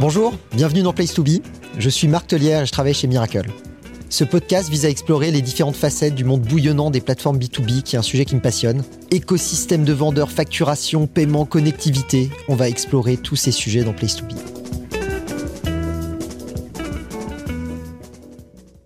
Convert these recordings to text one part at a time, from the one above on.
Bonjour, bienvenue dans Place to Be. Je suis Marc Tellière et je travaille chez Miracle. Ce podcast vise à explorer les différentes facettes du monde bouillonnant des plateformes B2B, qui est un sujet qui me passionne. Écosystème de vendeurs, facturation, paiement, connectivité. On va explorer tous ces sujets dans Place to Be.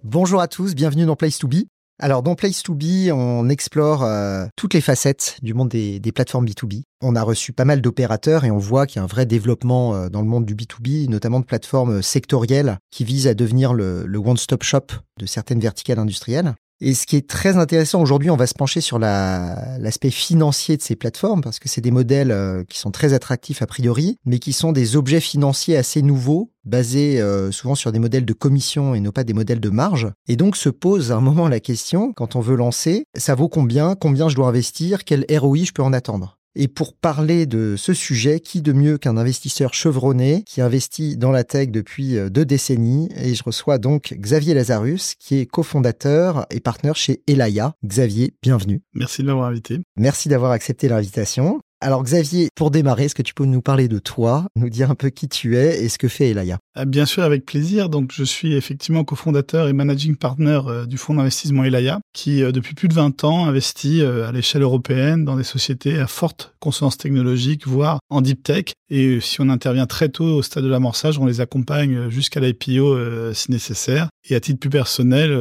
Bonjour à tous, bienvenue dans Place to Be. Alors dans Place to Be, on explore euh, toutes les facettes du monde des, plateformes B2B. On a reçu pas mal d'opérateurs et on voit qu'il y a un vrai développement euh, dans le monde du B2B, notamment de plateformes sectorielles qui visent à devenir le, le one-stop shop de certaines verticales industrielles. Et ce qui est très intéressant aujourd'hui, on va se pencher sur l'aspect financier de ces plateformes parce que c'est des modèles euh, qui sont très attractifs a priori, mais qui sont des objets financiers assez nouveaux, basés euh, souvent sur des modèles de commission et non pas des modèles de marge. Et donc se pose à un moment la question, quand on veut lancer, ça vaut combien Combien je dois investir Quel ROI je peux en attendre? Et pour parler de ce sujet, qui de mieux qu'un investisseur chevronné qui investit dans la tech depuis euh, deux décennies? Et je reçois donc Xavier Lazarus, qui est cofondateur et partenaire chez Elaya. Xavier, bienvenue. Merci de m'avoir invité. Merci d'avoir accepté l'invitation. Alors Xavier, pour démarrer, est-ce que tu peux nous parler de toi, nous dire un peu qui tu es et ce que fait Elaya? Bien sûr, avec plaisir. Donc je suis effectivement cofondateur et managing partner euh, du fonds d'investissement Elaya, qui euh, depuis plus de 20 ans investit euh, à l'échelle européenne dans des sociétés à forte consonance technologique, voire en deep tech. Et si on intervient très tôt au stade de l'amorçage, on les accompagne jusqu'à l'IPO si nécessaire. Et à titre plus personnel,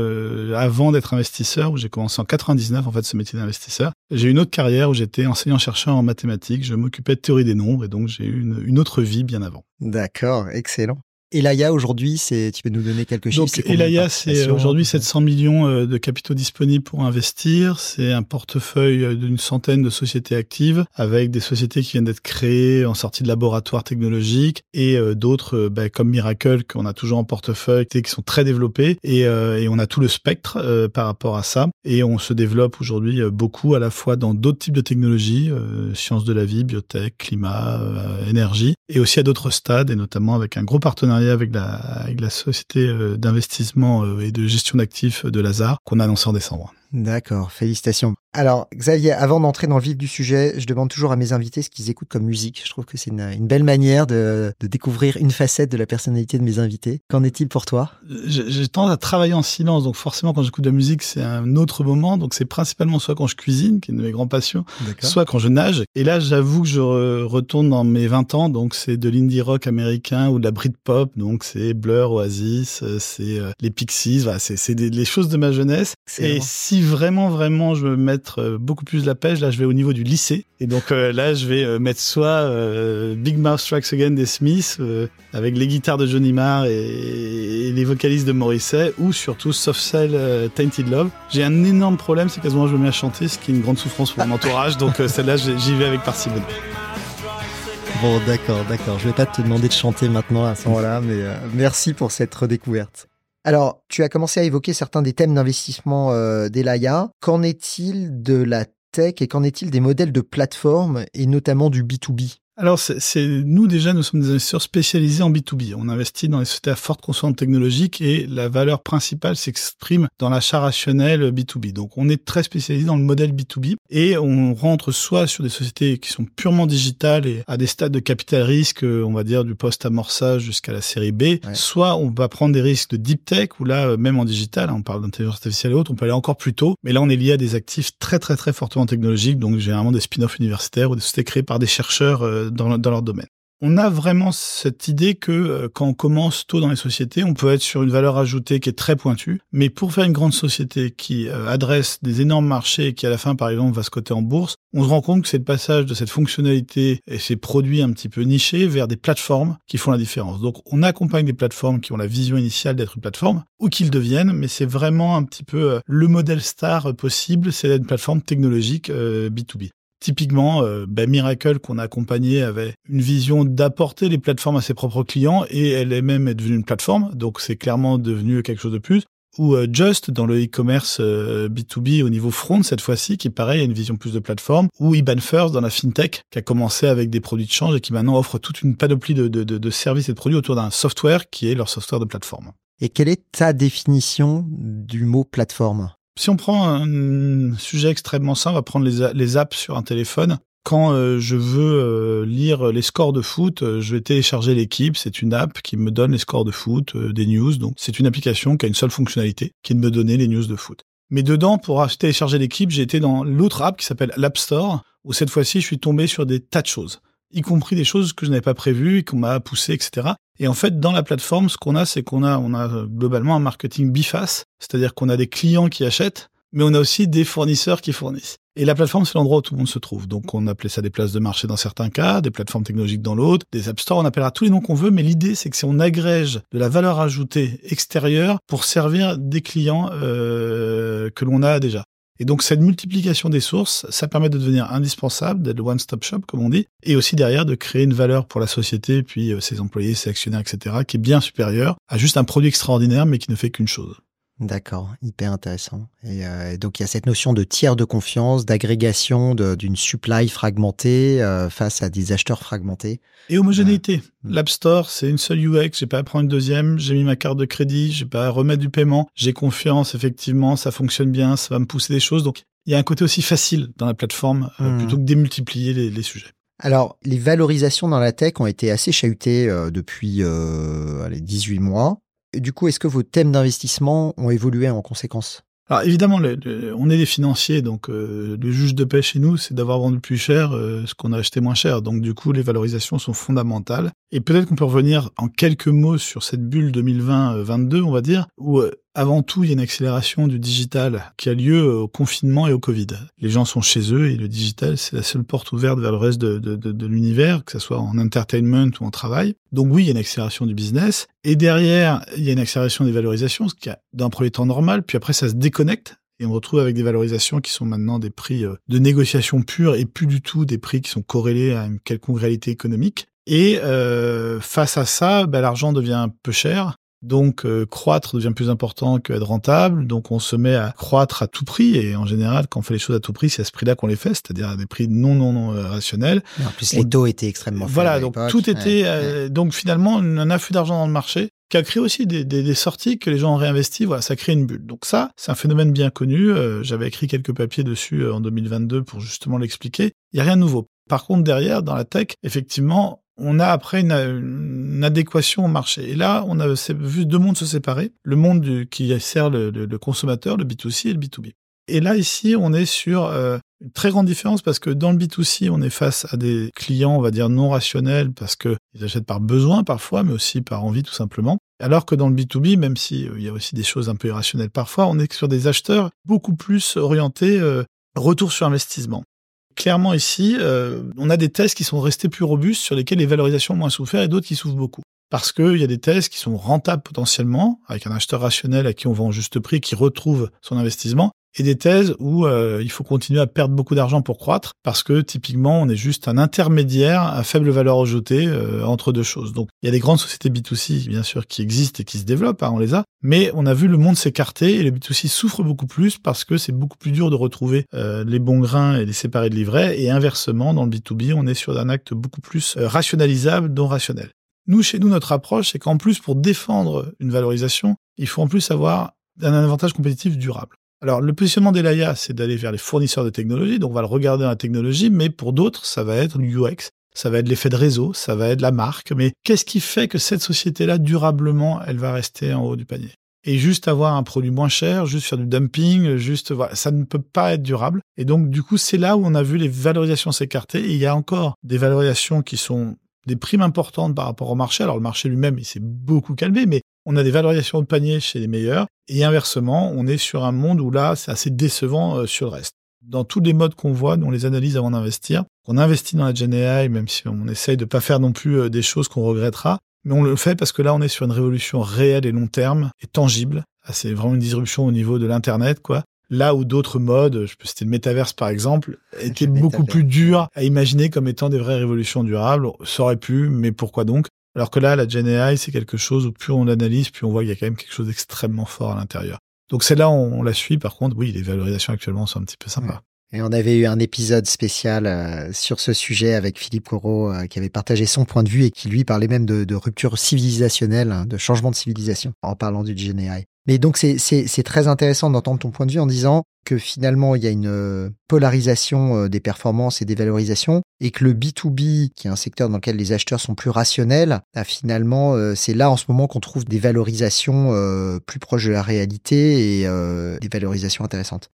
avant d'être investisseur, où j'ai commencé en 99 en fait ce métier d'investisseur, j'ai eu une autre carrière où j'étais enseignant-chercheur en mathématiques. Je m'occupais de théorie des nombres et donc j'ai eu une autre vie bien avant. D'accord, excellent. Elaya aujourd'hui, c'est tu peux nous donner quelques chiffres Donc Elaya, c'est aujourd'hui 700 millions euh, de capitaux disponibles pour investir. C'est un portefeuille euh, d'une centaine de sociétés actives avec des sociétés qui viennent d'être créées en sortie de laboratoire technologique et euh, d'autres bah, comme Miracle qu'on a toujours en portefeuille qui sont très développées et, et on a tout le spectre par rapport à ça et on se développe aujourd'hui beaucoup à la fois dans d'autres types de technologies, sciences de la vie, biotech, climat, énergie et aussi à d'autres stades et notamment avec un gros partenariat avec la, avec la société euh, d'investissement euh, et de gestion d'actifs de Lazare qu'on a annoncé en décembre. D'accord, félicitations. Alors, Xavier, avant d'entrer dans le vif du sujet, je demande toujours à mes invités ce qu'ils écoutent comme musique. Je trouve que c'est une, belle manière de, découvrir une facette de la personnalité de mes invités. Qu'en est-il pour toi? J'ai tendance à travailler en silence, donc forcément quand j'écoute de la musique, c'est un autre moment. Donc c'est principalement soit quand je cuisine, qui est une de mes grands passions, soit quand je nage. Et là, j'avoue que je retourne dans mes 20 ans, donc c'est de l'indie rock américain ou de la Britpop, donc c'est Blur, Oasis, euh, c'est euh, les Pixies, voilà, c'est les choses de ma jeunesse. Et si vraiment, vraiment je me mets euh, beaucoup plus la pêche. Là, je vais au niveau du lycée. Et donc euh, là, je vais euh, mettre soit Big Mouth Strikes Again des Smiths, avec les guitares de Johnny Marr et, les vocalistes de Morrissey, ou surtout Soft Cell Tainted Love. J'ai un énorme problème, c'est qu'à ce moment, je me mets à chanter, ce qui est une grande souffrance pour mon entourage. donc celle-là, j'y vais avec parcimonie. Bon, d'accord, d'accord. Je vais pas te demander de chanter maintenant à ce moment-là, mais merci pour cette redécouverte. Alors, tu as commencé à évoquer certains des thèmes d'investissement euh, d'Elaya. Qu'en est-il de la tech et qu'en est-il des modèles de plateforme et notamment du B2B alors, c'est nous déjà, nous sommes des investisseurs spécialisés en B2B. On investit dans les sociétés à forte consommation technologique et la valeur principale s'exprime dans l'achat rationnel B2B. Donc, on est très spécialisé dans le modèle B2B et on rentre soit sur des sociétés qui sont purement digitales et à des stades de capital risque, on va dire du post-amorçage jusqu'à la série B, soit on va prendre des risques de deep tech où là, même en digital, hein, on parle d'intelligence artificielle et autres, on peut aller encore plus tôt. Mais là, on est lié à des actifs très, très, très fortement technologiques, donc généralement des spin-offs universitaires ou des sociétés créées par des chercheurs euh, dans, leur domaine. On a vraiment cette idée que euh, quand on commence tôt dans les sociétés, on peut être sur une valeur ajoutée qui est très pointue. Mais pour faire une grande société qui euh, adresse des énormes marchés et qui à la fin, par exemple, va se coter en bourse, on se rend compte que c'est le passage de cette fonctionnalité et ces produits un petit peu nichés vers des plateformes qui font la différence. Donc on accompagne des plateformes qui ont la vision initiale d'être une plateforme ou qu'ils deviennent, mais c'est vraiment un petit peu le modèle star possible, c'est une plateforme technologique B2B. Typiquement, euh, ben, Miracle qu'on a accompagné avait une vision d'apporter les plateformes à ses propres clients et elle est même devenue une plateforme, donc c'est clairement devenu quelque chose de plus. Ou euh, Just dans le e-commerce B2B euh, au niveau front cette fois-ci, qui pareil a une vision plus de plateforme. Ou Iban First dans la fintech, qui a commencé avec des produits de change et qui maintenant offre toute une panoplie de services et de produits autour d'un software qui est leur software de plateforme. Et quelle est ta définition du mot plateforme? Si on prend un sujet extrêmement simple, on va prendre les, apps sur un téléphone. quand euh, je veux euh, lire les scores de foot, euh, je vais télécharger l'équipe. C'est une app qui me donne les scores de foot, des news. Donc c'est une application qui a une seule fonctionnalité, qui est de me donner les news de foot. Mais dedans, pour télécharger l'équipe, j'ai été dans l'autre app qui s'appelle l'App Store, où cette fois-ci, je suis tombé sur des tas de choses, y compris des choses que je n'avais pas prévues et qu'on m'a poussé, etc. Et en fait, dans la plateforme, ce qu'on a, c'est qu'on a, on a globalement un marketing biface, c'est-à-dire qu'on a des clients qui achètent, mais on a aussi des fournisseurs qui fournissent. Et la plateforme, c'est l'endroit où tout le monde se trouve. Donc, on appelait ça des places de marché dans certains cas, des plateformes technologiques dans l'autre, des app stores, on appellera tous les noms qu'on veut, mais l'idée, c'est que si on agrège de la valeur ajoutée extérieure pour servir des clients euh, que l'on a déjà. Et donc, cette multiplication des sources, ça permet de devenir indispensable, d'être le one-stop shop, comme on dit, et aussi derrière de créer une valeur pour la société, puis euh, ses employés, ses actionnaires, etc., qui est bien supérieure à juste un produit extraordinaire, mais qui ne fait qu'une chose. D'accord, hyper intéressant. Euh, et donc il y a cette notion de tiers de confiance, d'agrégation d'une supply fragmentée euh, face à des acheteurs fragmentés. Et homogénéité. Euh, L'App Store, c'est une seule UX, j'ai pas à prendre une deuxième, j'ai mis ma carte de crédit, j'ai pas à remettre du paiement, j'ai confiance, effectivement, ça fonctionne bien, ça va me pousser des choses. Donc il y a un côté aussi facile dans la plateforme mmh. plutôt que démultiplier les, les sujets. Alors, les valorisations dans la tech ont été assez chahutées depuis euh, allez, 18 mois. Du coup, est-ce que vos thèmes d'investissement ont évolué en conséquence? Alors évidemment, on est des financiers, donc euh, le juge de paix chez nous, c'est d'avoir vendu plus cher euh, ce qu'on a acheté moins cher. Donc du coup, les valorisations sont fondamentales. Et peut-être qu'on peut revenir en quelques mots sur cette bulle 2020-22, on va dire, où euh, avant tout, il y a une accélération du digital qui a lieu au confinement et au Covid. Les gens sont chez eux et le digital, c'est la seule porte ouverte vers le reste de, l'univers, que ce soit en entertainment ou en travail. Donc oui, il y a une accélération du business. Et derrière, il y a une accélération des valorisations, ce qui a d'un premier temps normal, puis après ça se déconnecte et on retrouve avec des valorisations qui sont maintenant des prix euh, de négociation pure et plus du tout des prix qui sont corrélés à une quelconque réalité économique. Et euh, face à ça, bah, l'argent devient un peu cher. Donc euh, croître devient plus important qu'être rentable. Donc on se met à croître à tout prix. Et en général, quand on fait les choses à tout prix, c'est à ce prix-là qu'on les fait, c'est-à-dire à des prix non non non euh, rationnels. en plus, les taux étaient extrêmement faibles. Voilà, donc tout était euh, donc finalement un afflux d'argent dans le marché qui a créé aussi des, des, des, sorties que les gens ont réinvesti. Voilà, ça crée une bulle. Donc ça, c'est un phénomène bien connu. J'avais écrit quelques papiers dessus en 2022 pour justement l'expliquer. Il y a rien de nouveau. Par contre, derrière, dans la tech, effectivement, on a après une, adéquation au marché. Et là, on a vu deux mondes se séparer. Le monde qui sert le, consommateur, le B2C et le B2B. Et là, ici, on est sur euh, une très grande différence parce que dans le B2C, on est face à des clients, on va dire, non rationnels parce qu'ils achètent par besoin parfois, mais aussi par envie tout simplement. Alors que dans le B2B, même s'il euh, y a aussi des choses un peu irrationnelles parfois, on est sur des acheteurs beaucoup plus orientés euh, retour sur investissement. Clairement ici, euh, on a des tests qui sont restés plus robustes, sur lesquels les valorisations ont moins souffert et d'autres qui souffrent beaucoup. Parce qu'il y a des tests qui sont rentables potentiellement, avec un acheteur rationnel à qui on vend juste prix, qui retrouve son investissement, et des thèses où euh, il faut continuer à perdre beaucoup d'argent pour croître parce que typiquement on est juste un intermédiaire à faible valeur ajoutée euh, entre deux choses. Donc il y a des grandes sociétés B2C bien sûr qui existent et qui se développent, hein, on les a, mais on a vu le monde s'écarter et le B2C souffre beaucoup plus parce que c'est beaucoup plus dur de retrouver euh, les bons grains et les séparer de l'ivraie et inversement dans le B2B on est sur un acte beaucoup plus rationalisable dont rationnel. Nous, chez nous, notre approche, c'est qu'en plus, pour défendre une valorisation, il faut en plus avoir un avantage compétitif durable. Alors, le positionnement d'Elaya, c'est d'aller vers les fournisseurs de technologie. Donc, on va le regarder dans la technologie, mais pour d'autres, ça va être l'UX, ça va être l'effet de réseau, ça va être la marque. Mais qu'est-ce qui fait que cette société-là, durablement, elle va rester en haut du panier? Et juste avoir un produit moins cher, juste faire du dumping, juste voilà, ça ne peut pas être durable. Et donc du coup, c'est là où on a vu les valorisations s'écarter. Et il y a encore des valorisations qui sont des primes importantes par rapport au marché. Alors le marché lui-même, il s'est beaucoup calmé, mais on a des valorisations de panier chez les meilleurs. Et inversement, on est sur un monde où là, c'est assez décevant euh, sur le reste. Dans tous les modes qu'on voit, on les analyse avant d'investir. On investit dans la Gen AI, même si on essaye de pas faire non plus euh, des choses qu'on regrettera. Mais on le fait parce que là, on est sur une révolution réelle et long terme et tangible. Ah, c'est vraiment une disruption au niveau de l'Internet, quoi. Là où d'autres modes, je peux citer le métaverse par exemple, étaient beaucoup plus durs à imaginer comme étant des vraies révolutions durables. Ça aurait pu, mais pourquoi donc? Alors que là, la Gen AI, c'est quelque chose où plus on l'analyse, plus on voit qu'il y a quand même quelque chose d'extrêmement fort à l'intérieur. Donc c'est là où on, la suit. Par contre, oui, les valorisations actuellement sont un petit peu sympas. Et on avait eu un épisode spécial euh, sur ce sujet avec Philippe Corot euh, qui avait partagé son point de vue et qui lui parlait même de, rupture civilisationnelle, hein, de changement de civilisation en parlant du Gen AI. Mais donc c'est très intéressant d'entendre ton point de vue en disant que finalement il y a une euh, polarisation des performances et des valorisations et que le B2B, qui est un secteur dans lequel les acheteurs sont plus rationnels, finalement c'est là en ce moment qu'on trouve des valorisations plus proches de la réalité et des valorisations intéressantes.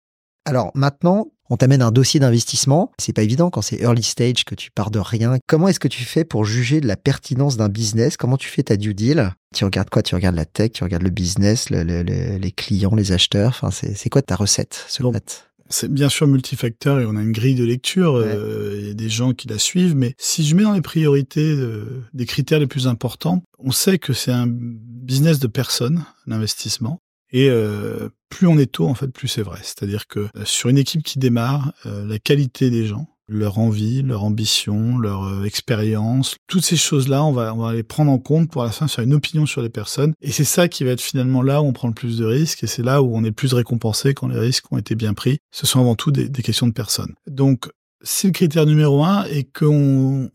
Alors maintenant, on t'amène un dossier d'investissement. C'est pas évident quand c'est early stage que tu pars de rien. Comment est-ce que tu fais pour juger de la pertinence d'un business? Comment tu fais ta due deal? Tu regardes quoi? Tu regardes la tech, tu regardes le business, les clients, les acheteurs? Enfin, c'est quoi ta recette secrète? C'est bien sûr multifacteur et on a une grille de lecture, euh, il y a des gens qui la suivent, mais si je mets dans les priorités euh, des critères les plus importants, on sait que c'est un business de personnes, l'investissement, et euh, plus on est tôt, en fait, plus c'est vrai. C'est-à-dire que euh, sur une équipe qui démarre, euh, la qualité des gens, leur envie, leur ambition, leur expérience, toutes ces choses-là, on va, les prendre en compte pour à la fin faire une opinion sur les personnes. Et c'est ça qui va être finalement là où on prend le plus de risques et c'est là où on est plus récompensé quand les risques ont été bien pris. Ce sont avant tout des, des questions de personnes. Donc, c'est le critère numéro un et qu'on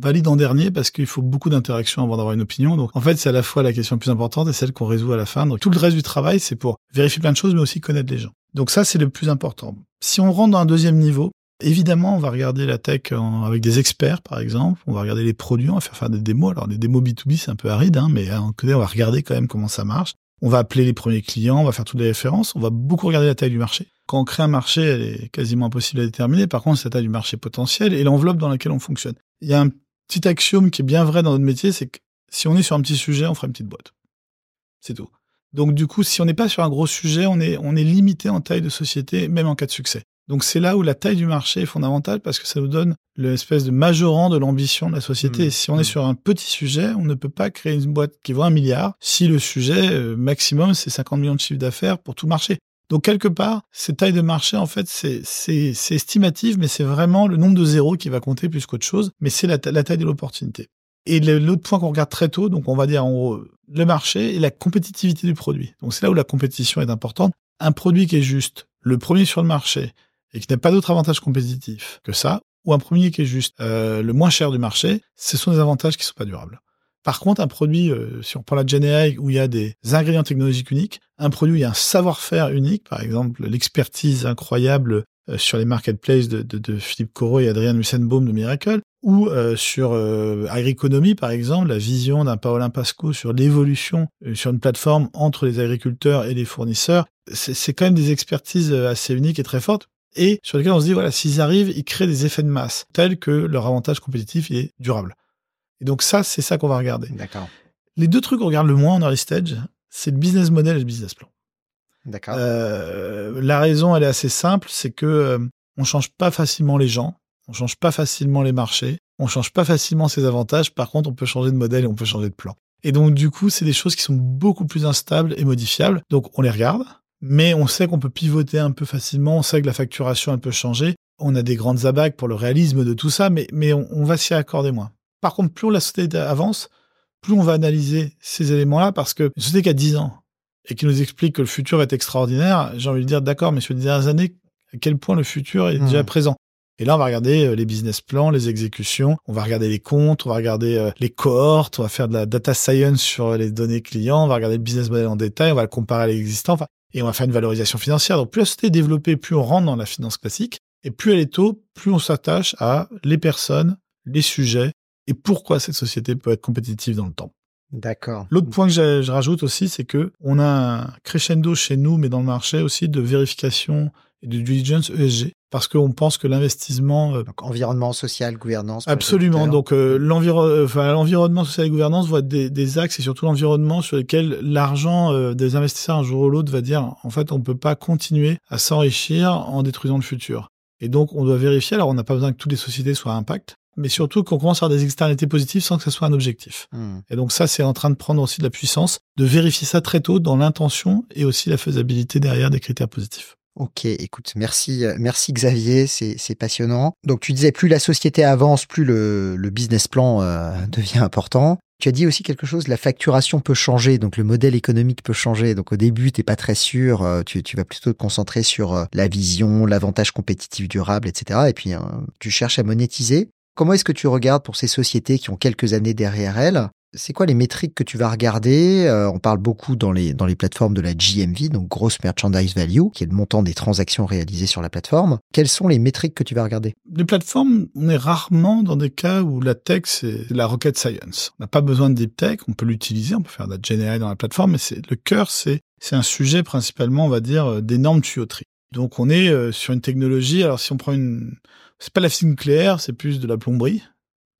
valide en dernier parce qu'il faut beaucoup d'interactions avant d'avoir une opinion. Donc en fait, c'est à la fois la question la plus importante et celle qu'on résout à la fin. Donc tout le reste du travail, c'est pour vérifier plein de choses, mais aussi connaître les gens. Donc ça, c'est le plus important. Si on rentre dans un deuxième niveau, évidemment, on va regarder la tech avec des experts, par exemple. On va regarder les produits, on va faire faire des démos. Alors des démos B2B, c'est un peu aride, hein, mais on va regarder quand même comment ça marche. On va appeler les premiers clients, on va faire toutes les références, on va beaucoup regarder la taille du marché. Quand on crée un marché, elle est quasiment impossible à déterminer. Par contre, c'est la taille du marché potentiel et l'enveloppe dans laquelle on fonctionne. Il y a un petit axiome qui est bien vrai dans notre métier, c'est que si on est sur un petit sujet, on fera une petite boîte. C'est tout. Donc du coup, si on n'est pas sur un gros sujet, on est, on est limité en taille de société, même en cas de succès. Donc c'est là où la taille du marché est fondamentale parce que ça nous donne l'espèce de majorant de l'ambition de la société. Mmh. si on est mmh. sur un petit sujet, on ne peut pas créer une boîte qui vaut un milliard si le sujet euh, maximum c'est 50 millions de chiffres d'affaires pour tout marché. Donc quelque part, cette taille de marché, en fait, c'est c'est estimatif, mais c'est vraiment le nombre de zéros qui va compter plus qu'autre chose. Mais c'est la, taille de l'opportunité. Et l'autre point qu'on regarde très tôt, donc on va dire en gros le marché et la compétitivité du produit. Donc c'est là où la compétition est importante. Un produit qui est juste le premier sur le marché, et qui n'a pas d'autre avantage compétitif que ça, ou un premier qui est juste euh, le moins cher du marché, ce sont des avantages qui sont pas durables. Par contre, un produit, euh, si on prend la où il y a des ingrédients technologiques uniques, un produit où il y a un savoir-faire unique, par exemple l'expertise incroyable euh, sur les marketplaces de, de, de, Philippe Corot et Adrien Mussenbaum de Miracle, ou euh, sur euh, Agriconomie, par exemple, la vision d'un Paolin Pasco sur l'évolution sur une plateforme entre les agriculteurs et les fournisseurs, c'est quand même des expertises assez uniques et très fortes et sur lesquels on se dit, voilà, s'ils arrivent, ils créent des effets de masse, tels que leur avantage compétitif est durable. Et donc ça, c'est ça qu'on va regarder. D'accord. Les deux trucs qu'on regarde le moins en early stage, c'est le business model et le business plan. D'accord. Euh, la raison, elle est assez simple, c'est que euh, on change pas facilement les gens, on change pas facilement les marchés, on change pas facilement ses avantages. Par contre, on peut changer de modèle et on peut changer de plan. Et donc, du coup, c'est des choses qui sont beaucoup plus instables et modifiables. Donc, on les regarde, mais on sait qu'on peut pivoter un peu facilement, on sait que la facturation, elle peut changer. On a des grandes abacs pour le réalisme de tout ça, mais, mais on, va s'y accorder moins. Par contre, plus la société avance, plus on va analyser ces éléments-là, parce que une société qui a 10 ans et qui nous explique que le futur va être extraordinaire, j'ai envie de dire, d'accord, mais sur les dernières années, à quel point le futur est déjà présent? Et là, on va regarder euh, les business plans, les exécutions, on va regarder les comptes, on va regarder euh, les cohortes, on va faire de la data science sur les données clients, on va regarder le business model en détail, on va le comparer à l'existant. Enfin, et on va faire une valorisation financière. Donc plus la société est développée, plus on rentre dans la finance classique, et plus elle est tôt, plus on s'attache à les personnes, les sujets, et pourquoi cette société peut être compétitive dans le temps. D'accord. L'autre point que je, rajoute aussi, c'est que on a un crescendo chez nous, mais dans le marché aussi, de vérification et de diligence ESG parce qu'on pense que l'investissement euh, environnement social gouvernance absolument. Donc euh, l'environnement social et gouvernance voit des, des axes et surtout l'environnement sur lesquels l'argent euh, des investisseurs un jour ou l'autre va dire en fait on peut pas continuer à s'enrichir en détruisant le futur. Et donc on doit vérifier. Alors on n'a pas besoin que toutes les sociétés soient à impact mais surtout qu'on commence à avoir des externalités positives sans que ce soit un objectif. Hmm. Et donc ça, c'est en train de prendre aussi de la puissance, de vérifier ça très tôt dans l'intention et aussi la faisabilité derrière des critères positifs. Ok, écoute, merci, euh, merci Xavier, c'est passionnant. Donc tu disais plus la société avance, plus le, le business plan euh, devient important. Tu as dit aussi quelque chose, la facturation peut changer, donc le modèle économique peut changer. Donc au début, tu n'es pas très sûr, euh, tu, tu, vas plutôt te concentrer sur la vision, l'avantage compétitif durable, etc. Et puis tu cherches à monétiser. Comment est-ce que tu regardes pour ces sociétés qui ont quelques années derrière elles? C'est quoi les métriques que tu vas regarder? Euh, On parle beaucoup dans les, dans les plateformes de la GMV, donc Gross Merchandise Value, qui est le montant des transactions réalisées sur la plateforme. Quelles sont les métriques que tu vas regarder? Les plateformes, on est rarement dans des cas où la tech, c'est la rocket science. On n'a pas besoin de deep tech, on peut l'utiliser, on peut faire de la GNI dans la plateforme, mais c'est le cœur, c'est un sujet principalement, on va dire, euh, d'énormes tuyauteries. Donc on est euh, sur une technologie, alors si on prend une... C'est pas la physique nucléaire, c'est plus de la plomberie.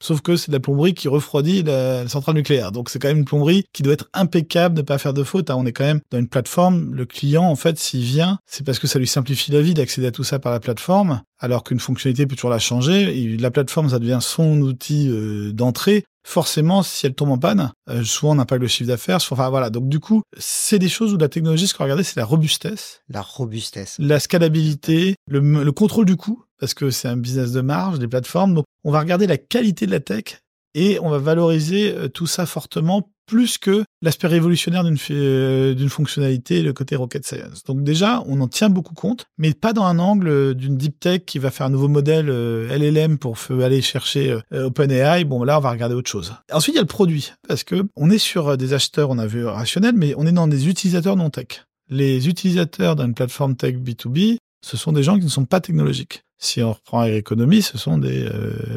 Sauf que c'est de la plomberie qui refroidit la, centrale nucléaire. Donc c'est quand même une plomberie qui doit être impeccable, ne pas faire de faute. Hein. On est quand même dans une plateforme. Le client, en fait, s'il vient, c'est parce que ça lui simplifie la vie d'accéder à tout ça par la plateforme, alors qu'une fonctionnalité peut toujours la changer. La plateforme, ça devient son outil euh, d'entrée forcément, si elle tombe en panne, euh, souvent on impacte le chiffre d'affaires. Enfin voilà, donc du coup, c'est des choses où la technologie, ce qu'on va regarder, c'est la robustesse. La robustesse. La scalabilité, le, le contrôle du coût, parce que c'est un business de marge, des plateformes. Donc on va regarder la qualité de la tech et on va valoriser euh, tout ça fortement plus que l'aspect révolutionnaire d'une euh, d'une fonctionnalité, le côté rocket science. Donc déjà, on en tient beaucoup compte, mais pas dans un angle d'une deep tech qui va faire un nouveau modèle euh, LLM pour aller chercher OpenAI. Bon, là, on va regarder autre chose. Ensuite, il y a le produit, parce que on est sur des acheteurs, on a vu rationnel, mais on est dans des utilisateurs non tech. Les utilisateurs d'une plateforme tech B2B, ce sont des gens qui ne sont pas technologiques. Si on reprend l'économie, ce sont des,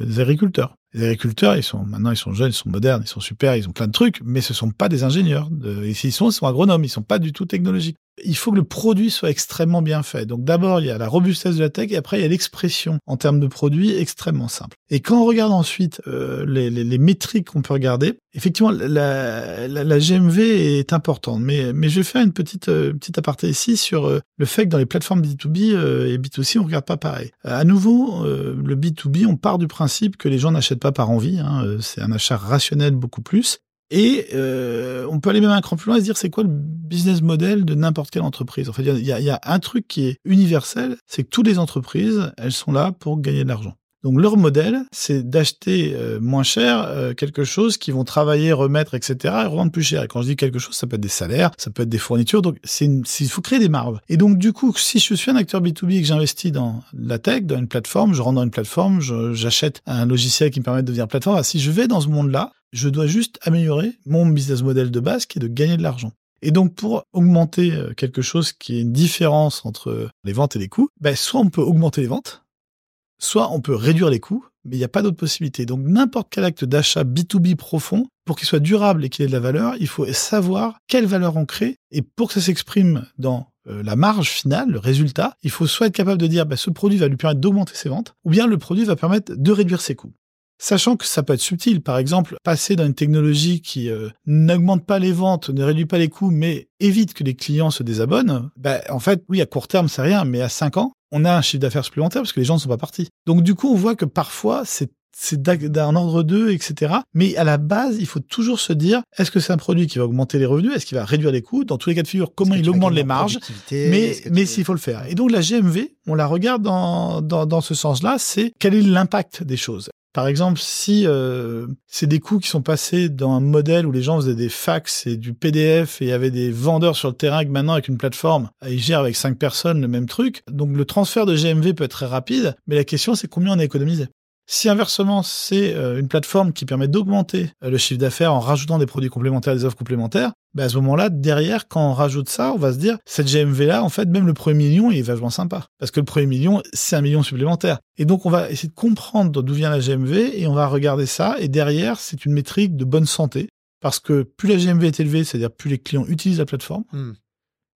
des agriculteurs. Les agriculteurs, ils sont maintenant, ils sont jeunes, ils sont modernes, ils sont super, ils ont plein de trucs, mais ce sont pas des ingénieurs. De, et s'ils sont, ils sont agronomes, ils sont pas du tout technologiques. Il faut que le produit soit extrêmement bien fait. Donc d'abord, il y a la robustesse de la tech, et après, il y a l'expression en termes de produit extrêmement simple. Et quand on regarde ensuite euh, les, métriques qu'on peut regarder, effectivement, la, GMV est importante. Mais, je vais faire une petite, euh, petite aparté ici sur euh, le fait que dans les plateformes B2B euh, et B2C, on regarde pas pareil. à nouveau, le B2B, on part du principe que les gens n'achètent pas par envie, hein, c'est un achat rationnel beaucoup plus. Et euh, on peut aller même un cran plus loin et se dire c'est quoi le business model de n'importe quelle entreprise? En fait, il y a, y a, un truc qui est universel, c'est que toutes les entreprises, elles sont là pour gagner de l'argent. Donc leur modèle, c'est d'acheter euh, moins cher euh, quelque chose qu'ils vont travailler, remettre, etc. et revendre plus cher. Et quand je dis quelque chose, ça peut être des salaires, ça peut être des fournitures. Donc c'est il faut créer des marges. Et donc du coup, si je suis un acteur B2B et que j'investis dans la tech, dans une plateforme, je rentre dans une plateforme, j'achète un logiciel qui me permet de devenir plateforme. Ah, si je vais dans ce monde-là, je dois juste améliorer mon business model de base qui est de gagner de l'argent. Et donc, pour augmenter euh, quelque chose qui est une différence entre les ventes et les coûts, ben, soit on peut augmenter les ventes, soit on peut réduire les coûts, mais il n'y a pas d'autre possibilité. Donc n'importe quel acte d'achat B2B profond, pour qu'il soit durable et qu'il ait de la valeur, il faut savoir quelle valeur on crée. Et pour que ça s'exprime dans euh, la marge finale, le résultat, il faut soit être capable de dire bah, ce produit va lui permettre d'augmenter ses ventes, ou bien le produit va permettre de réduire ses coûts. Sachant que ça peut être subtil, par exemple, passer dans une technologie qui euh, n'augmente pas les ventes, ne réduit pas les coûts, mais évite que les clients se désabonnent, bah, en fait, oui, à court terme, c'est rien, mais à 5 ans, on a un chiffre d'affaires supplémentaire parce que les gens ne sont pas partis. Donc du coup, on voit que parfois, c'est c'est d'un ordre 2, etc. Mais à la base, il faut toujours se dire, est-ce que c'est un produit qui va augmenter les revenus? Est-ce qu'il va réduire les coûts? Dans tous les cas de figure, comment il augmente les marges? Mais, mais s'il faut le faire. Et donc la GMV, on la regarde dans, dans, dans ce sens-là, c'est quel est l'impact des choses? Par exemple, si euh, c'est des coûts qui sont passés dans un modèle où les gens faisaient des fax et du PDF et il y avait des vendeurs sur le terrain que maintenant avec une plateforme, ils gèrent avec cinq personnes le même truc. Donc le transfert de GMV peut être très rapide, mais la question c'est combien on a économisé. Si inversement, c'est euh, une plateforme qui permet d'augmenter euh, le chiffre d'affaires en rajoutant des produits complémentaires, des offres complémentaires, ben à ce moment-là, derrière, quand on rajoute ça, on va se dire, cette GMV-là, en fait, même le premier million, il est vachement sympa. Parce que le premier million, c'est un million supplémentaire. Et donc, on va essayer de comprendre d'où vient la GMV et on va regarder ça. Et derrière, c'est une métrique de bonne santé. Parce que plus la GMV est élevée, c'est-à-dire plus les clients utilisent la plateforme, hmm.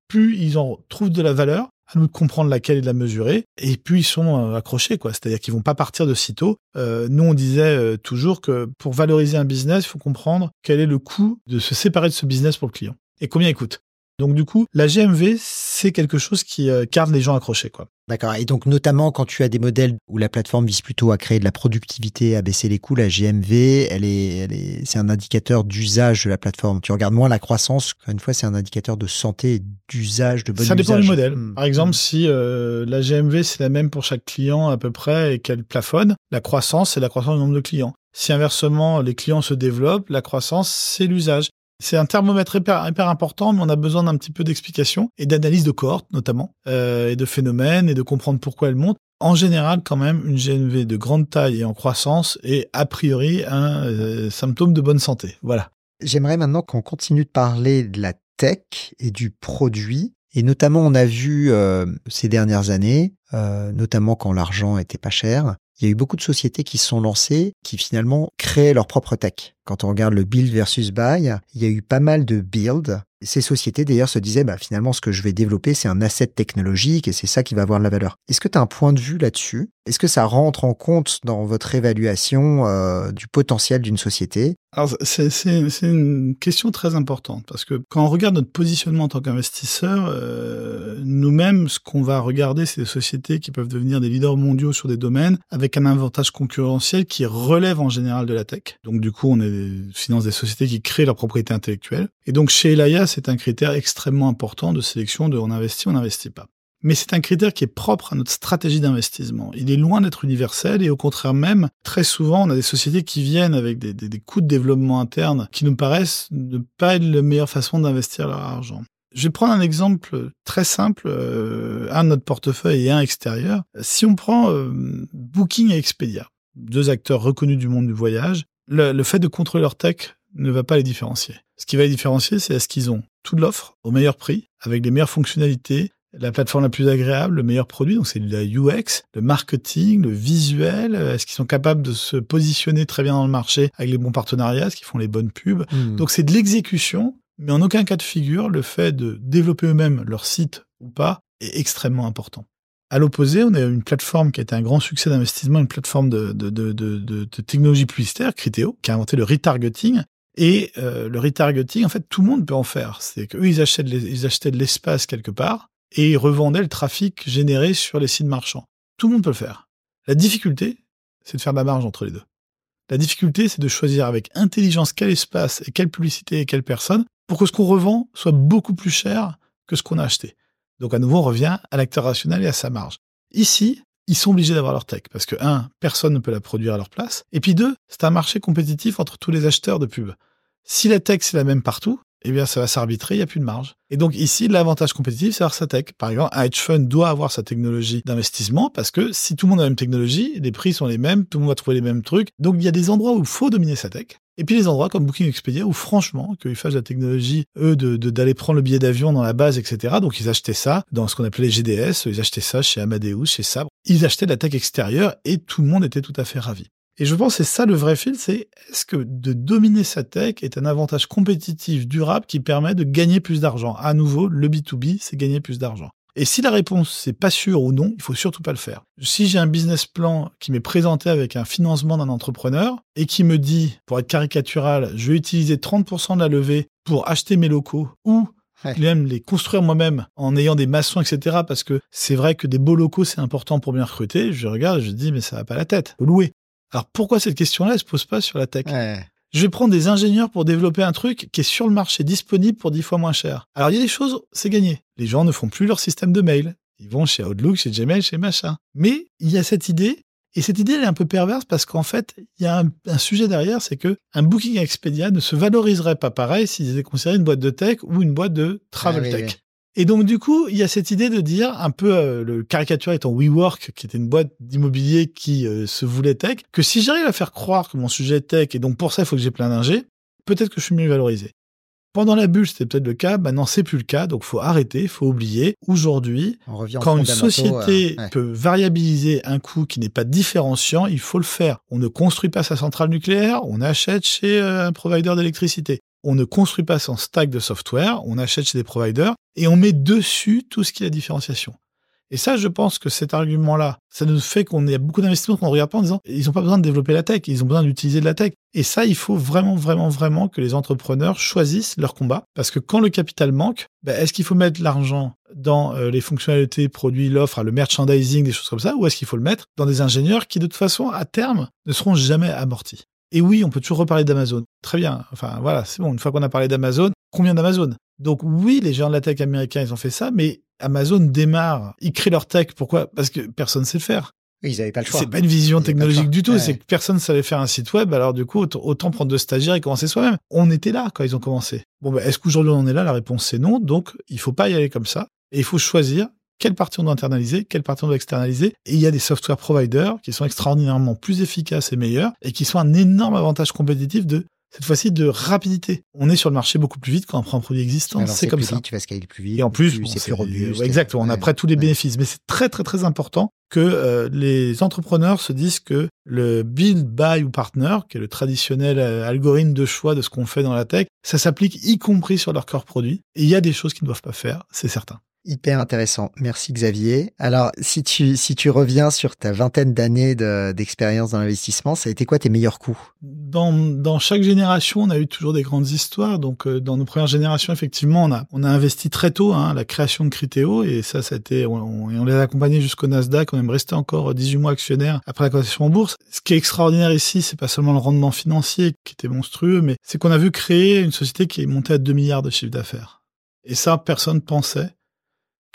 plus ils en trouvent de la valeur à nous de comprendre laquelle et de la mesurer. Et puis ils sont euh, accrochés, quoi. C'est-à-dire qu'ils vont pas partir de sitôt. Euh, nous, on disait euh, toujours que pour valoriser un business, il faut comprendre quel est le coût de se séparer de ce business pour le client et combien il coûte? Donc du coup, la GMV, c'est quelque chose qui euh, garde les gens accrochés, quoi. D'accord. Et donc notamment quand tu as des modèles où la plateforme vise plutôt à créer de la productivité, à baisser les coûts, la GMV, elle est, elle est, c'est un indicateur d'usage de la plateforme. Tu regardes moins la croissance. Encore une fois, c'est un indicateur de santé, d'usage, de bonne Ça dépend du modèle. Hmm. Par exemple, hmm. si euh, la GMV c'est la même pour chaque client à peu près et qu'elle plafonne, la croissance c'est la croissance du nombre de clients. Si inversement les clients se développent, la croissance c'est l'usage. C'est un thermomètre hyper, important, mais on a besoin d'un petit peu d'explication et d'analyse de cohortes notamment, euh, et de phénomènes, et de comprendre pourquoi elles montent. En général, quand même, une GNV de grande taille et en croissance est a priori un euh, symptôme de bonne santé. Voilà. J'aimerais maintenant qu'on continue de parler de la tech et du produit. Et notamment, on a vu euh, ces dernières années, notamment quand l'argent était pas cher, il y a eu beaucoup de sociétés qui se sont lancées, qui finalement créaient leur propre tech. Quand on regarde le build versus buy, il y a eu pas mal de build. Ces sociétés d'ailleurs se disaient, bah, finalement, ce que je vais développer, c'est un asset technologique et c'est ça qui va avoir de la valeur. Est-ce que tu as un point de vue là-dessus? Est-ce que ça rentre en compte dans votre évaluation euh, du potentiel d'une société? C'est, une question très importante parce que quand on regarde notre positionnement en tant qu'investisseur, euh, nous-mêmes, ce qu'on va regarder, c'est des sociétés qui peuvent devenir des leaders mondiaux sur des domaines avec un avantage concurrentiel qui relève en général de la tech. Donc, du coup, on finance des sociétés qui créent leur propriété intellectuelle. Et donc, chez Elia, c'est un critère extrêmement important de sélection de on investit, on n'investit pas mais c'est un critère qui est propre à notre stratégie d'investissement. Il est loin d'être universel et au contraire même, très souvent, on a des sociétés qui viennent avec des, coûts de développement interne qui nous paraissent ne pas être la meilleure façon d'investir leur argent. Je vais prendre un exemple très simple, euh, un de notre portefeuille et un extérieur. Si on prend euh, Booking et Expedia, deux acteurs reconnus du monde du voyage, le, le fait de contrôler leur tech ne va pas les différencier. Ce qui va les différencier, c'est est-ce qu'ils ont toute l'offre au meilleur prix, avec les meilleures fonctionnalités, la plateforme la plus agréable, le meilleur produit, donc c'est la UX, le marketing, le visuel, est-ce qu'ils sont capables de se positionner très bien dans le marché avec les bons partenariats, est-ce qu'ils font les bonnes pubs. Hmm. Donc c'est de l'exécution, mais en aucun cas de figure, le fait de développer eux-mêmes leur site ou pas est extrêmement important. À l'opposé, on a une plateforme qui a été un grand succès d'investissement, une plateforme de, de, de, de, technologie publicitaire, Criteo, qui a inventé le retargeting. Et euh, le retargeting, en fait, tout le monde peut en faire. C'est qu'eux, ils ils achetaient de l'espace quelque part, et ils revendaient le trafic généré sur les sites marchands. Tout le monde peut le faire. La difficulté, c'est de faire de la marge entre les deux. La difficulté, c'est de choisir avec intelligence quel espace et quelle publicité et quelle personne pour que ce qu'on revend soit beaucoup plus cher que ce qu'on a acheté. Donc à nouveau, on revient à l'acteur rationnel et à sa marge. Ici, ils sont obligés d'avoir leur tech parce que, un, personne ne peut la produire à leur place. Et puis deux, c'est un marché compétitif entre tous les acheteurs de pub. Si la tech, c'est la même partout, eh bien, ça va s'arbitrer, il n'y a plus de marge. Et donc ici, l'avantage compétitif, c'est avoir sa tech. Par exemple, un hedge fund doit avoir sa technologie d'investissement parce que si tout le monde a la même technologie, les prix sont les mêmes, tout le monde va trouver les mêmes trucs. Donc il y a des endroits où il faut dominer sa tech. Et puis les endroits comme Booking Expedia où franchement, qu'ils fassent la technologie, eux, de d'aller prendre le billet d'avion dans la base, etc. Donc ils achetaient ça dans ce qu'on appelait GDS, ils achetaient ça chez Amadeus, chez Sabre. Ils achetaient de la tech extérieure et tout le monde était tout à fait ravi. Et je pense que c'est ça le vrai fil, c'est est-ce que de dominer sa tech est un avantage compétitif durable qui permet de gagner plus d'argent? À nouveau, le B2B, c'est gagner plus d'argent. Et si la réponse c'est pas sûr ou non, il faut surtout pas le faire. Si j'ai un business plan qui m'est présenté avec un financement d'un entrepreneur et qui me dit, pour être caricatural, je vais utiliser 30% de la levée pour acheter mes locaux ou même les construire moi-même en ayant des maçons, etc. Parce que c'est vrai que des beaux locaux, c'est important pour bien recruter. Je regarde, je dis, mais ça va pas la tête. louer. Alors pourquoi cette question-là ne se pose pas sur la tech? Je vais prendre des ingénieurs pour développer un truc qui est sur le marché, disponible pour 10 fois moins cher. Alors il y a des choses, c'est gagné. Les gens ne font plus leur système de mail. Ils vont chez Outlook, chez Gmail, chez machin. Mais il y a cette idée, et cette idée elle est un peu perverse parce qu'en fait, il y a un, sujet derrière, c'est que un Booking Expedia ne se valoriserait pas pareil s'ils étaient considérés une boîte de tech ou une boîte de travel ah tech. Et donc du coup, il y a cette idée de dire un peu euh, le caricature étant WeWork, qui était une boîte d'immobilier qui euh, se voulait tech, que si j'arrive à faire croire que mon sujet est tech et donc pour ça il faut que j'ai plein d'ingés, peut-être que je suis mieux valorisé. Pendant la bulle, c'était peut-être le cas. Maintenant, c'est plus le cas. Donc, faut arrêter, faut oublier. Aujourd'hui, quand une société euh, peut variabiliser un coût qui n'est pas différenciant, il faut le faire. On ne construit pas sa centrale nucléaire, on achète chez un provider d'électricité on ne construit pas son stack de software, on achète chez des providers et on met dessus tout ce qui est la différenciation. Et ça, je pense que cet argument-là, ça nous fait qu'on a beaucoup d'investissements qu'on regarde pas en disant ils n'ont pas besoin de développer la tech, ils ont besoin d'utiliser de la tech. Et ça, il faut vraiment, vraiment, vraiment que les entrepreneurs choisissent leur combat. Parce que quand le capital manque, ben, est-ce qu'il faut mettre l'argent dans euh, les fonctionnalités, produits, l'offre, le merchandising, des choses comme ça, ou est-ce qu'il faut le mettre dans des ingénieurs qui, de toute façon, à terme, ne seront jamais amortis? Et oui, on peut toujours reparler d'Amazon. Très bien. Enfin, voilà, c'est bon. Une fois qu'on a parlé d'Amazon, combien d'Amazon? Donc oui, les géants de la tech américains, ils ont fait ça, mais Amazon démarre. Ils créent leur tech. Pourquoi? Parce que personne ne sait le faire. ils n'avaient pas le choix. C'est pas une vision technologique du tout. C'est que personne ne savait faire un site web. Alors du coup, autant prendre deux stagiaires et commencer soi-même. On était là quand ils ont commencé. Bon, ben, est-ce qu'aujourd'hui on en est là? La réponse c'est non. Donc, il faut pas y aller comme ça. Et il faut choisir quelle partie on doit internaliser, quelle partie on doit externaliser. Et il y a des software providers qui sont extraordinairement plus efficaces et meilleurs et qui sont un énorme avantage compétitif de cette fois-ci de rapidité. On est sur le marché beaucoup plus vite quand on prend un produit existant. C'est comme ça. tu vas scaler plus vite. Et en plus, c'est plus robuste. exactement. On a près tous les bénéfices. Mais c'est très, très, très important que euh, les entrepreneurs se disent que le build, buy ou partner, qui est le traditionnel euh, algorithme de choix de ce qu'on fait dans la tech, ça s'applique y compris sur leur corps produit. Et il y a des choses qu'ils ne doivent pas faire, c'est certain. Hyper intéressant. Merci Xavier. Alors, si tu, si tu reviens sur ta vingtaine d'années d'expérience dans l'investissement, ça a été quoi tes meilleurs coups? Dans, dans chaque génération, on a eu toujours des grandes histoires. Donc, euh, dans nos premières générations, effectivement, on a, on a investi très tôt, hein, la création de Criteo, et ça, ça a été, on, on les a accompagnés jusqu'au Nasdaq. On est resté encore 18 mois actionnaire après la cotation en bourse. Ce qui est extraordinaire ici, c'est pas seulement le rendement financier qui était monstrueux, mais c'est qu'on a vu créer une société qui est montée à 2 milliards de chiffre d'affaires. Et ça, personne pensait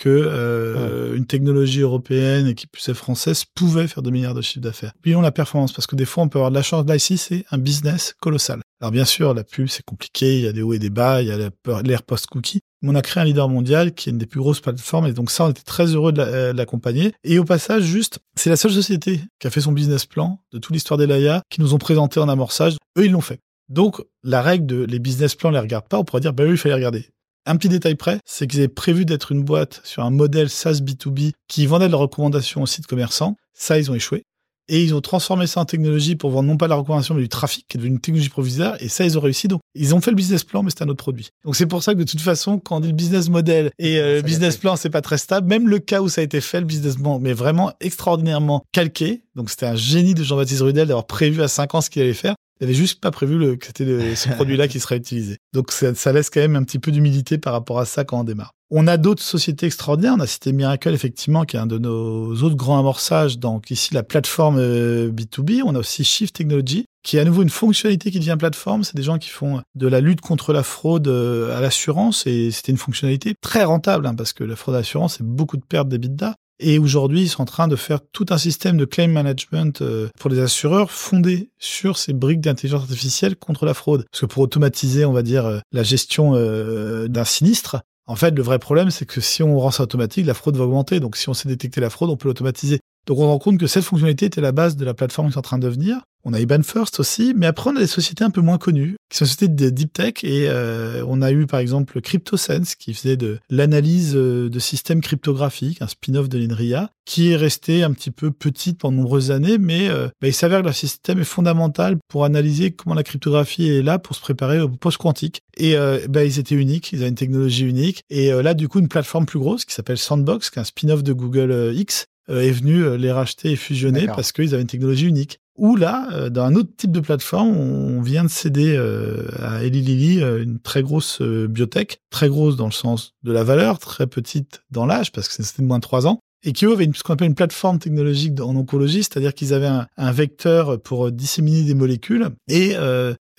que euh, une technologie européenne et qui plus est française pouvait faire 2 milliards de chiffre d'affaires. Puis on la performance parce que des fois on peut avoir de la chance. Là ici c'est un business colossal. Alors bien sûr la pub c'est compliqué, il y a des hauts et des bas, il y a l'ère post-cookie. On a créé un leader mondial qui est une des plus grosses plateformes et donc ça on était très heureux de euh, l'accompagner. Et au passage juste c'est la seule société qui a fait son business plan de toute l'histoire d'Elaya qui nous ont présenté en amorçage. Eux ils l'ont fait. Donc, la règle de les business plans, on les regarde pas, on pourrait dire, bah oui, il fallait regarder. Un petit détail près, c'est qu'ils avaient prévu d'être une boîte sur un modèle SaaS B2B qui vendait de la recommandation aux sites commerçants. Ça, ils ont échoué. Et ils ont transformé ça en technologie pour vendre non pas la recommandation, mais du trafic, qui est devenu une technologie provisoire. Et ça, ils ont réussi. Donc, ils ont fait le business plan, mais c'est un autre produit. Donc, c'est pour ça que de toute façon, quand on dit le business model et euh, le business plan, c'est pas très stable. Même le cas où ça a été fait, le business plan, mais vraiment extraordinairement calqué. Donc, c'était un génie de Jean-Baptiste Rudel d'avoir prévu à 5 ans ce qu'il allait faire. Il avait juste pas prévu le, que c'était ce produit-là qui serait utilisé. Donc ça, ça, laisse quand même un petit peu d'humilité par rapport à ça quand on démarre. On a d'autres sociétés extraordinaires. On a cité Miracle, effectivement, qui est un de nos autres grands amorçages. Donc ici, la plateforme B2B. Euh, on a aussi Shift Technology, qui est à nouveau une fonctionnalité qui devient plateforme. C'est des gens qui font de la lutte contre la fraude euh, à l'assurance. Et c'était une fonctionnalité très rentable, hein, parce que la fraude à l'assurance, c'est beaucoup de pertes d'EBITDA. Et aujourd'hui, ils sont en train de faire tout un système de claim management euh, pour les assureurs fondé sur ces briques d'intelligence artificielle contre la fraude. Parce que pour automatiser, on va dire, euh, la gestion euh, d'un sinistre, en fait, le vrai problème, c'est que si on rend ça automatique, la fraude va augmenter. Donc, si on sait détecter la fraude, on peut l'automatiser. Donc, on se rend compte que cette fonctionnalité était la base de la plateforme qui est en train de devenir. On a IBAN First aussi, mais après on a des sociétés un peu moins connues, qui sont des sociétés de deep tech, et euh, on a eu par exemple CryptoSense, qui faisait de l'analyse euh, de systèmes cryptographiques, un spin-off de l'INRIA, qui est resté un petit peu petite pendant de nombreuses années, mais euh, bah, il s'avère que le système est fondamental pour analyser comment la cryptographie est là pour se préparer au post-quantique. Et bah, ils étaient uniques, ils avaient une technologie unique, et là du coup une plateforme plus grosse qui s'appelle Sandbox, qui est un spin-off de Google X, est venu les racheter et fusionner parce qu'ils avaient une technologie unique. Ou là, euh, dans un autre type de plateforme, on vient de céder euh, à Eli Lilly euh, une très grosse biotech, très grosse dans le sens de la valeur, très petite dans l'âge, parce que c'était de moins de trois ans, et qui avait ce qu'on appelle une plateforme technologique en oncologie, c'est-à-dire qu'ils avaient un, vecteur pour disséminer des molécules, et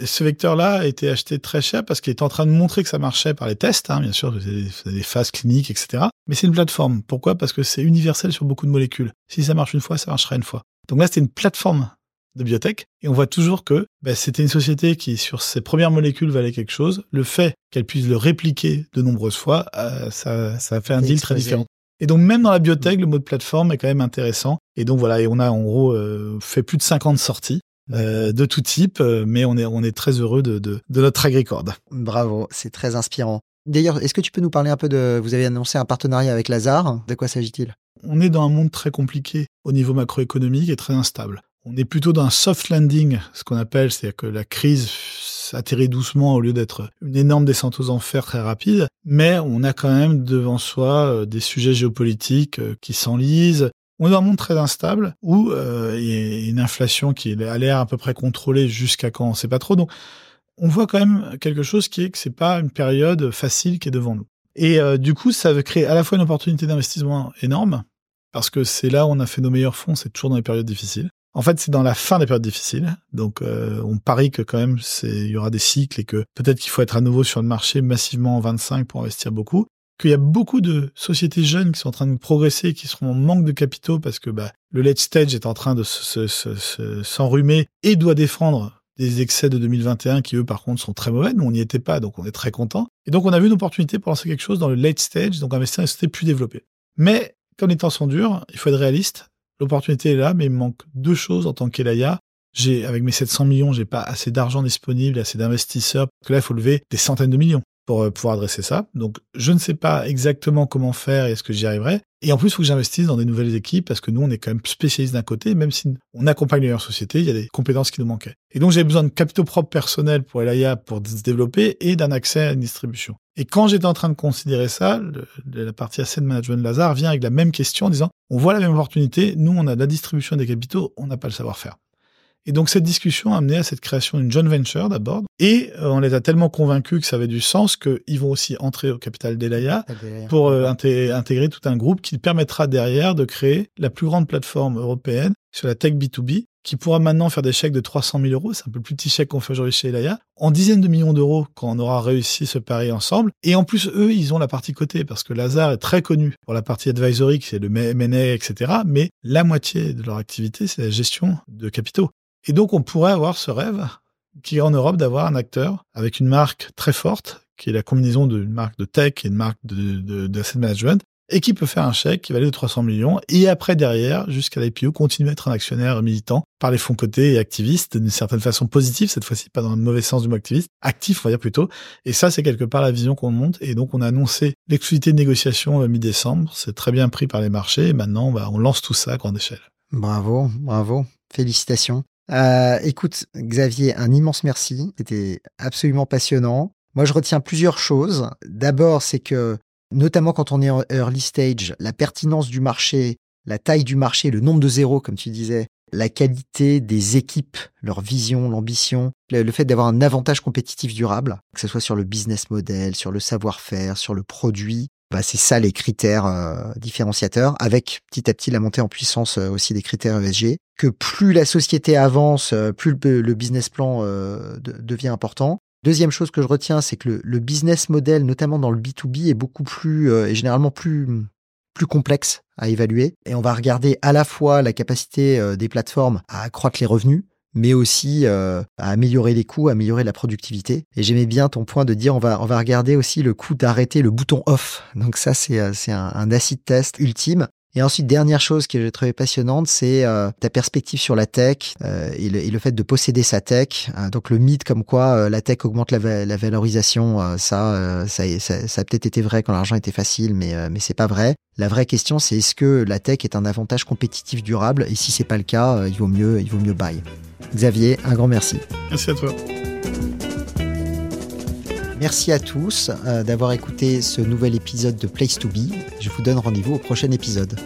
ce vecteur-là a été acheté très cher parce qu'il est en train de montrer que ça marchait par les tests, hein, bien sûr, des, des phases cliniques, etc. Mais c'est une plateforme. Pourquoi? Parce que c'est universel sur beaucoup de molécules. Si ça marche une fois, ça marchera une fois. Donc là, c'était une plateforme de biotech. Et on voit toujours que bah, c'était une société qui, sur ses premières molécules, valait quelque chose. Le fait qu'elle puisse le répliquer de nombreuses fois, euh, ça, ça fait un deal très différent. Et donc même dans la biotech, le mode plateforme est quand même intéressant. Et donc voilà, et on a en gros euh, fait plus de 50 sorties. Euh, de tout type, mais on est, on est très heureux de, de, de notre agricorde. Bravo, c'est très inspirant. D'ailleurs, est-ce que tu peux nous parler un peu de... Vous avez annoncé un partenariat avec Lazare. De quoi s'agit-il? On est dans un monde très compliqué au niveau macroéconomique et très instable. On est plutôt dans un soft landing, ce qu'on appelle, c'est-à-dire que la crise atterrit doucement au lieu d'être une énorme descente aux enfers très rapide, mais on a quand même devant soi euh, des sujets géopolitiques euh, qui s'enlisent. On est dans un monde très instable où euh, il y a une inflation qui a l'air à peu près contrôlée jusqu'à quand on sait pas trop. Donc on voit quand même quelque chose qui est que c'est pas une période facile qui est devant nous. Et du coup, ça créer à la fois une opportunité d'investissement énorme, parce que c'est là où on a fait nos meilleurs fonds, c'est toujours dans les périodes difficiles. En fait, c'est dans la fin des périodes difficiles. Donc, euh, on parie que quand même, il y aura des cycles et que peut-être qu'il faut être à nouveau sur le marché massivement en 25 pour investir beaucoup. Qu'il y a beaucoup de sociétés jeunes qui sont en train de progresser, qui seront en manque de capitaux parce que bah, le late stage est en train de s'enrhumer et doit défendre des excès de 2021 qui eux par contre sont très mauvais. Nous on n'y était pas, donc on est très content. Et donc on a vu une opportunité pour lancer quelque chose dans le late stage, donc investir dans une société plus développée. Mais quand les temps sont durs, il faut être réaliste. L'opportunité est là, mais il manque deux choses en tant qu'Elaya. j'ai avec mes 700 millions, j'ai pas assez d'argent disponible, assez d'investisseurs, parce que là, il faut lever des centaines de millions pour euh, pouvoir adresser ça. Donc, je ne sais pas exactement comment faire et est-ce que j'y arriverai. Et en plus, il faut que j'investisse dans des nouvelles équipes parce que nous, on est quand même spécialistes d'un côté, même si on accompagne les sociétés, il y a des compétences qui nous manquaient. Et donc, j'ai besoin de capitaux propres personnels pour Elaya pour se développer et d'un accès à une distribution. Et quand j'étais en train de considérer ça, la partie asset management de Lazare vient avec la même question en disant, on voit la même opportunité, nous, on a de la distribution des capitaux, on n'a pas le savoir-faire. Et donc cette discussion a amené à cette création d'une joint venture d'abord. Et euh, on les a tellement convaincus que ça avait du sens qu'ils vont aussi entrer au capital d'Elaya pour euh, intégrer tout un groupe qui permettra derrière de créer la plus grande plateforme européenne sur la tech B2B qui pourra maintenant faire des chèques de 300 000 euros, c'est un peu le plus petit chèque qu'on fait aujourd'hui chez Elaya, en dizaines de millions d'euros quand on aura réussi ce pari ensemble. Et en plus, eux, ils ont la partie côté, parce que Lazare est très connu pour la partie advisory, qui est le M&A, etc. Mais la moitié de leur activité, c'est la gestion de capitaux. Et donc, on pourrait avoir ce rêve qui est en Europe d'avoir un acteur avec une marque très forte, qui est la combinaison d'une marque de tech et une marque d'asset management, et qui peut faire un chèque qui valait de 300 millions, et après, derrière, jusqu'à l'IPO, continuer à être un actionnaire militant par les fonds cotés et activistes, d'une certaine façon positive, cette fois-ci, pas dans le mauvais sens du mot activiste, actif, on va dire plutôt. Et ça, c'est quelque part la vision qu'on monte. Et donc, on a annoncé l'exclusivité de négociation euh, mi-décembre. C'est très bien pris par les marchés. Et maintenant, bah, on lance tout ça à grande échelle. Bravo, bravo. Félicitations. Euh, écoute, Xavier, un immense merci. C'était absolument passionnant. Moi, je retiens plusieurs choses. D'abord, c'est que, notamment quand on est en early stage, la pertinence du marché, la taille du marché, le nombre de zéros, comme tu disais, la qualité des équipes, leur vision, l'ambition, le, fait d'avoir un avantage compétitif durable, que ce soit sur le business model, sur le savoir-faire, sur le produit, bah, c'est ça les critères euh, différenciateurs, avec petit à petit la montée en puissance euh, aussi des critères ESG, que plus la société avance, euh, plus le, business plan devient important. Deuxième chose que je retiens, c'est que le, business model, notamment dans le B2B, est beaucoup plus, et généralement plus, plus complexe à évaluer. Et on va regarder à la fois la capacité des plateformes à accroître les revenus, mais aussi euh, à améliorer les coûts, améliorer la productivité. Et j'aimais bien ton point de dire on va on va regarder aussi le coût d'arrêter le bouton off. Donc ça c'est euh, c'est un, un acid test ultime. Et ensuite, dernière chose que j'ai trouvé passionnante, c'est euh, ta perspective sur la tech euh, et, le, et, le, fait de posséder sa tech. Euh, donc le mythe comme quoi la tech augmente la, la valorisation, ça, ça, ça, ça, a peut-être été vrai quand l'argent était facile, mais mais c'est pas vrai. La vraie question, c'est est-ce que la tech est un avantage compétitif durable? Et si c'est pas le cas, il vaut mieux, il vaut mieux buy. Xavier, un grand merci. Merci à toi. Merci à tous d'avoir écouté ce nouvel épisode de Place to Be. Je vous donne rendez-vous au prochain épisode.